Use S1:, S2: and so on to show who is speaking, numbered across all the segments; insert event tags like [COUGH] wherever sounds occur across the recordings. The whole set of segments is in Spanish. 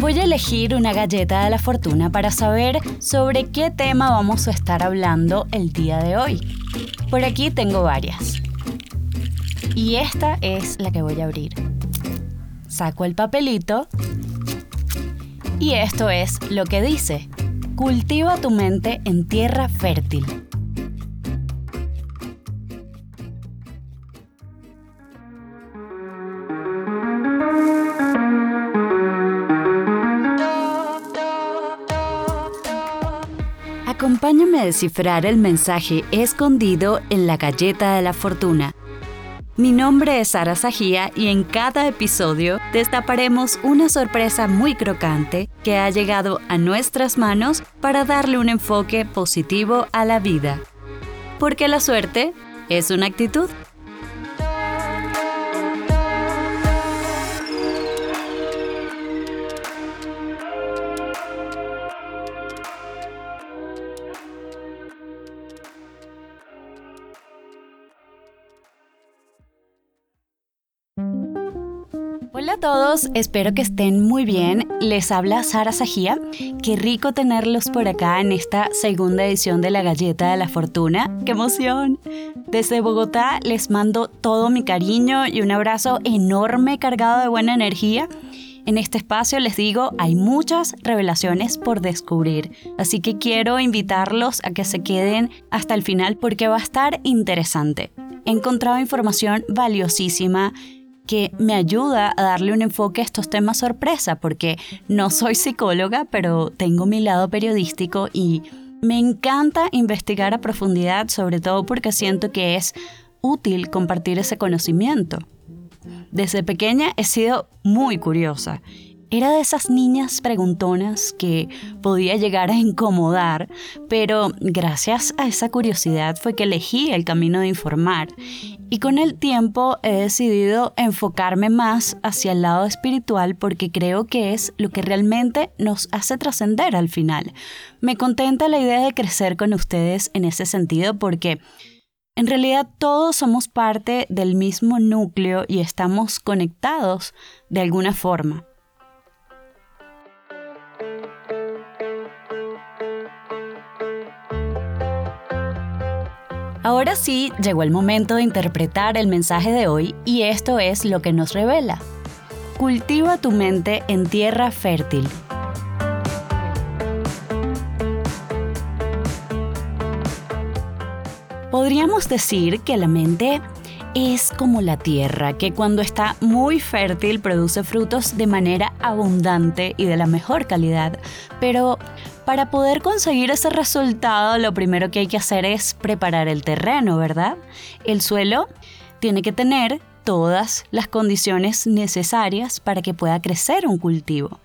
S1: Voy a elegir una galleta de la fortuna para saber sobre qué tema vamos a estar hablando el día de hoy. Por aquí tengo varias. Y esta es la que voy a abrir. Saco el papelito y esto es lo que dice. Cultiva tu mente en tierra fértil. Acompáñame a descifrar el mensaje escondido en la galleta de la fortuna. Mi nombre es Sara Sajía y en cada episodio destaparemos una sorpresa muy crocante que ha llegado a nuestras manos para darle un enfoque positivo a la vida. Porque la suerte es una actitud. Hola a todos, espero que estén muy bien. Les habla Sara Sajía. Qué rico tenerlos por acá en esta segunda edición de la Galleta de la Fortuna. ¡Qué emoción! Desde Bogotá les mando todo mi cariño y un abrazo enorme cargado de buena energía. En este espacio les digo, hay muchas revelaciones por descubrir, así que quiero invitarlos a que se queden hasta el final porque va a estar interesante. He encontrado información valiosísima que me ayuda a darle un enfoque a estos temas sorpresa, porque no soy psicóloga, pero tengo mi lado periodístico y me encanta investigar a profundidad, sobre todo porque siento que es útil compartir ese conocimiento. Desde pequeña he sido muy curiosa era de esas niñas preguntonas que podía llegar a incomodar, pero gracias a esa curiosidad fue que elegí el camino de informar. Y con el tiempo he decidido enfocarme más hacia el lado espiritual porque creo que es lo que realmente nos hace trascender al final. Me contenta la idea de crecer con ustedes en ese sentido porque en realidad todos somos parte del mismo núcleo y estamos conectados de alguna forma. Ahora sí, llegó el momento de interpretar el mensaje de hoy y esto es lo que nos revela. Cultiva tu mente en tierra fértil. Podríamos decir que la mente es como la tierra, que cuando está muy fértil produce frutos de manera abundante y de la mejor calidad. Pero para poder conseguir ese resultado, lo primero que hay que hacer es preparar el terreno, ¿verdad? El suelo tiene que tener todas las condiciones necesarias para que pueda crecer un cultivo.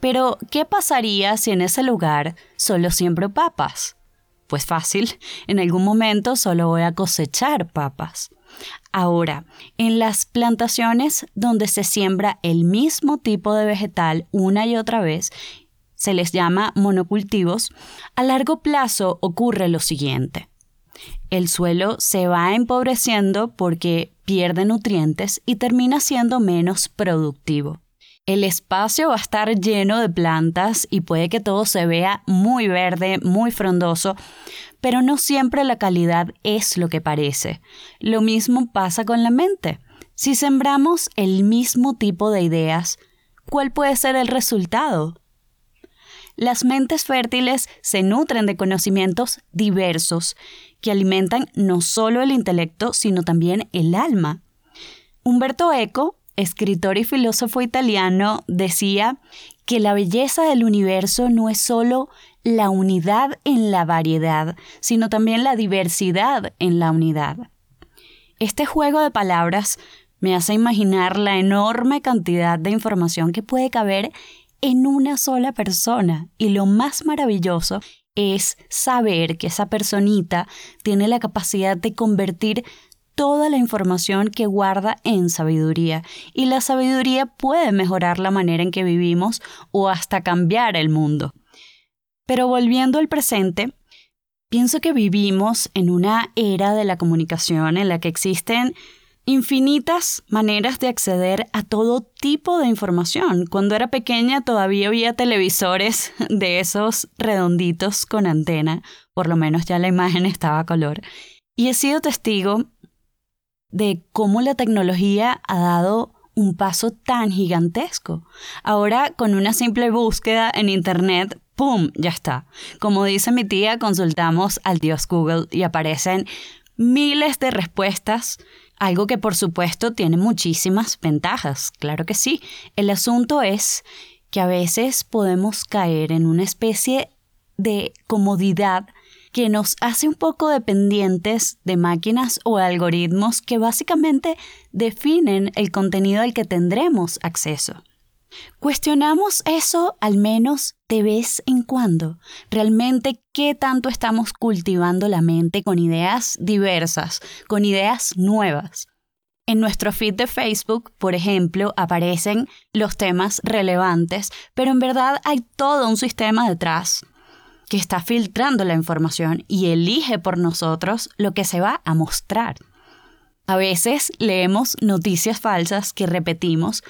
S1: Pero, ¿qué pasaría si en ese lugar solo siembro papas? Pues fácil, en algún momento solo voy a cosechar papas. Ahora, en las plantaciones donde se siembra el mismo tipo de vegetal una y otra vez, se les llama monocultivos, a largo plazo ocurre lo siguiente. El suelo se va empobreciendo porque pierde nutrientes y termina siendo menos productivo. El espacio va a estar lleno de plantas y puede que todo se vea muy verde, muy frondoso, pero no siempre la calidad es lo que parece. Lo mismo pasa con la mente. Si sembramos el mismo tipo de ideas, ¿cuál puede ser el resultado? Las mentes fértiles se nutren de conocimientos diversos que alimentan no solo el intelecto, sino también el alma. Humberto Eco, escritor y filósofo italiano, decía que la belleza del universo no es solo la unidad en la variedad, sino también la diversidad en la unidad. Este juego de palabras me hace imaginar la enorme cantidad de información que puede caber en una sola persona y lo más maravilloso es saber que esa personita tiene la capacidad de convertir toda la información que guarda en sabiduría y la sabiduría puede mejorar la manera en que vivimos o hasta cambiar el mundo. Pero volviendo al presente, pienso que vivimos en una era de la comunicación en la que existen infinitas maneras de acceder a todo tipo de información. Cuando era pequeña todavía había televisores [LAUGHS] de esos redonditos con antena, por lo menos ya la imagen estaba a color. Y he sido testigo de cómo la tecnología ha dado un paso tan gigantesco. Ahora, con una simple búsqueda en Internet, ¡pum! Ya está. Como dice mi tía, consultamos al dios Google y aparecen miles de respuestas, algo que por supuesto tiene muchísimas ventajas, claro que sí. El asunto es que a veces podemos caer en una especie de comodidad que nos hace un poco dependientes de máquinas o algoritmos que básicamente definen el contenido al que tendremos acceso. Cuestionamos eso al menos de vez en cuando. Realmente, ¿qué tanto estamos cultivando la mente con ideas diversas, con ideas nuevas? En nuestro feed de Facebook, por ejemplo, aparecen los temas relevantes, pero en verdad hay todo un sistema detrás que está filtrando la información y elige por nosotros lo que se va a mostrar. A veces leemos noticias falsas que repetimos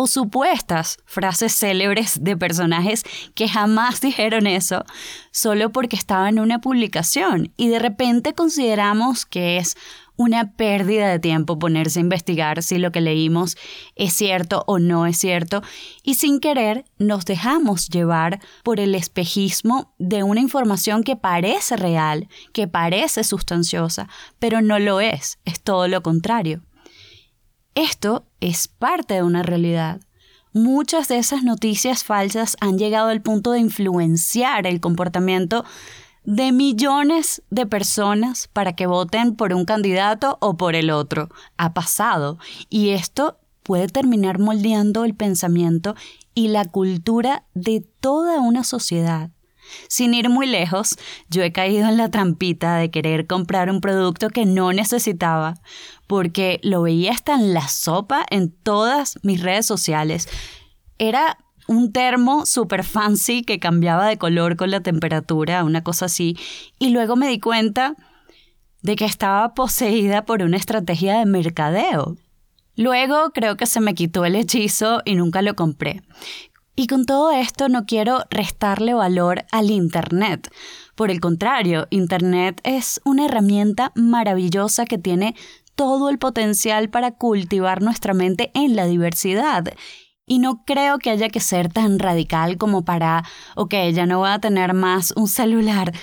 S1: o supuestas frases célebres de personajes que jamás [LAUGHS] dijeron eso solo porque estaba en una publicación. Y de repente consideramos que es una pérdida de tiempo ponerse a investigar si lo que leímos es cierto o no es cierto. Y sin querer nos dejamos llevar por el espejismo de una información que parece real, que parece sustanciosa, pero no lo es, es todo lo contrario. Esto es parte de una realidad. Muchas de esas noticias falsas han llegado al punto de influenciar el comportamiento de millones de personas para que voten por un candidato o por el otro. Ha pasado. Y esto puede terminar moldeando el pensamiento y la cultura de toda una sociedad. Sin ir muy lejos, yo he caído en la trampita de querer comprar un producto que no necesitaba, porque lo veía hasta en la sopa en todas mis redes sociales. Era un termo super fancy que cambiaba de color con la temperatura, una cosa así, y luego me di cuenta de que estaba poseída por una estrategia de mercadeo. Luego creo que se me quitó el hechizo y nunca lo compré. Y con todo esto no quiero restarle valor al Internet. Por el contrario, Internet es una herramienta maravillosa que tiene todo el potencial para cultivar nuestra mente en la diversidad y no creo que haya que ser tan radical como para, ok, ya no voy a tener más un celular,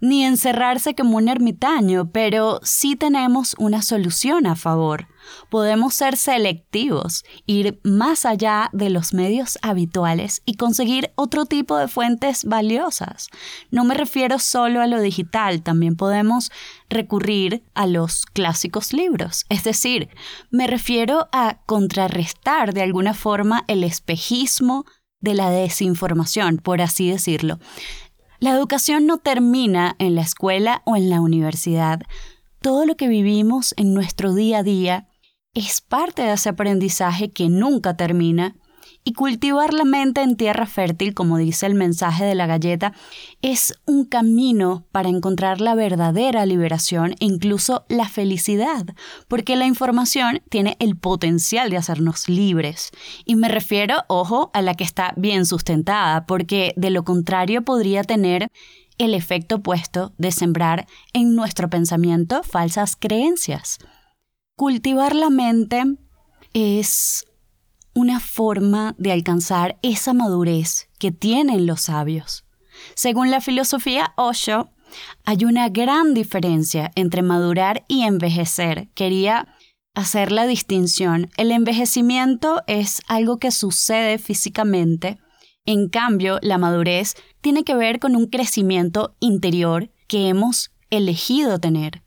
S1: ni encerrarse como un ermitaño, pero sí tenemos una solución a favor. Podemos ser selectivos, ir más allá de los medios habituales y conseguir otro tipo de fuentes valiosas. No me refiero solo a lo digital, también podemos recurrir a los clásicos libros. Es decir, me refiero a contrarrestar de alguna forma el espejismo de la desinformación, por así decirlo. La educación no termina en la escuela o en la universidad. Todo lo que vivimos en nuestro día a día es parte de ese aprendizaje que nunca termina y cultivar la mente en tierra fértil, como dice el mensaje de la galleta, es un camino para encontrar la verdadera liberación e incluso la felicidad, porque la información tiene el potencial de hacernos libres. Y me refiero, ojo, a la que está bien sustentada, porque de lo contrario podría tener el efecto opuesto de sembrar en nuestro pensamiento falsas creencias. Cultivar la mente es una forma de alcanzar esa madurez que tienen los sabios. Según la filosofía Osho, hay una gran diferencia entre madurar y envejecer. Quería hacer la distinción. El envejecimiento es algo que sucede físicamente. En cambio, la madurez tiene que ver con un crecimiento interior que hemos elegido tener.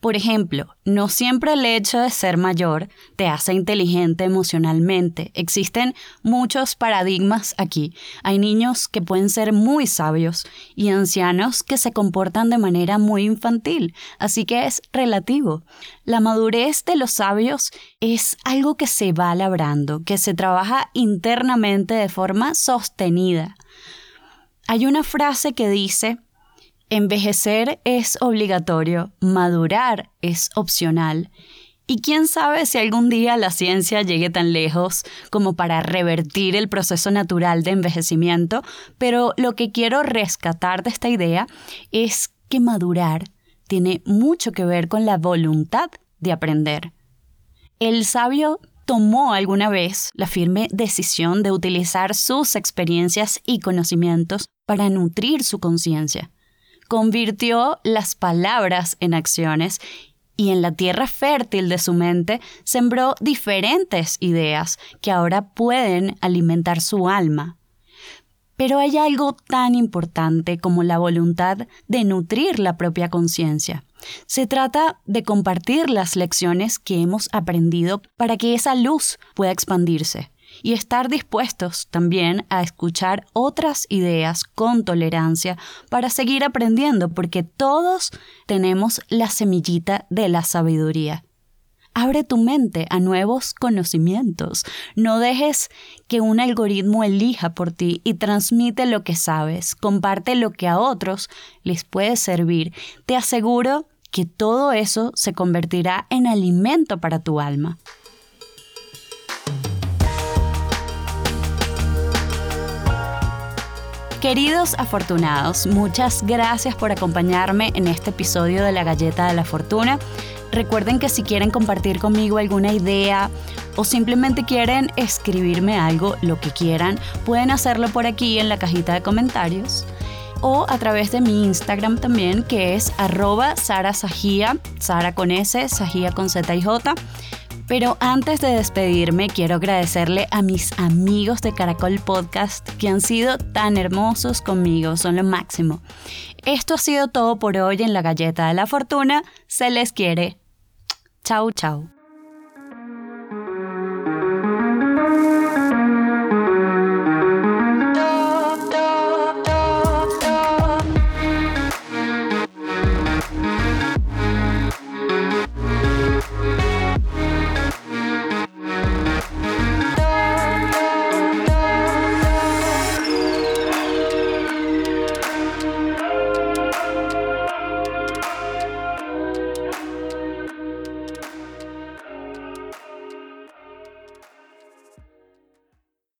S1: Por ejemplo, no siempre el hecho de ser mayor te hace inteligente emocionalmente. Existen muchos paradigmas aquí. Hay niños que pueden ser muy sabios y ancianos que se comportan de manera muy infantil, así que es relativo. La madurez de los sabios es algo que se va labrando, que se trabaja internamente de forma sostenida. Hay una frase que dice, Envejecer es obligatorio, madurar es opcional. Y quién sabe si algún día la ciencia llegue tan lejos como para revertir el proceso natural de envejecimiento, pero lo que quiero rescatar de esta idea es que madurar tiene mucho que ver con la voluntad de aprender. El sabio tomó alguna vez la firme decisión de utilizar sus experiencias y conocimientos para nutrir su conciencia. Convirtió las palabras en acciones y en la tierra fértil de su mente sembró diferentes ideas que ahora pueden alimentar su alma. Pero hay algo tan importante como la voluntad de nutrir la propia conciencia. Se trata de compartir las lecciones que hemos aprendido para que esa luz pueda expandirse y estar dispuestos también a escuchar otras ideas con tolerancia para seguir aprendiendo, porque todos tenemos la semillita de la sabiduría. Abre tu mente a nuevos conocimientos. No dejes que un algoritmo elija por ti y transmite lo que sabes. Comparte lo que a otros les puede servir. Te aseguro que todo eso se convertirá en alimento para tu alma. Queridos afortunados, muchas gracias por acompañarme en este episodio de la Galleta de la Fortuna. Recuerden que si quieren compartir conmigo alguna idea o simplemente quieren escribirme algo, lo que quieran, pueden hacerlo por aquí en la cajita de comentarios o a través de mi Instagram también, que es arroba Sara Sara con S, Sajía con Z y J. Pero antes de despedirme, quiero agradecerle a mis amigos de Caracol Podcast que han sido tan hermosos conmigo, son lo máximo. Esto ha sido todo por hoy en la Galleta de la Fortuna. Se les quiere. Chau, chau.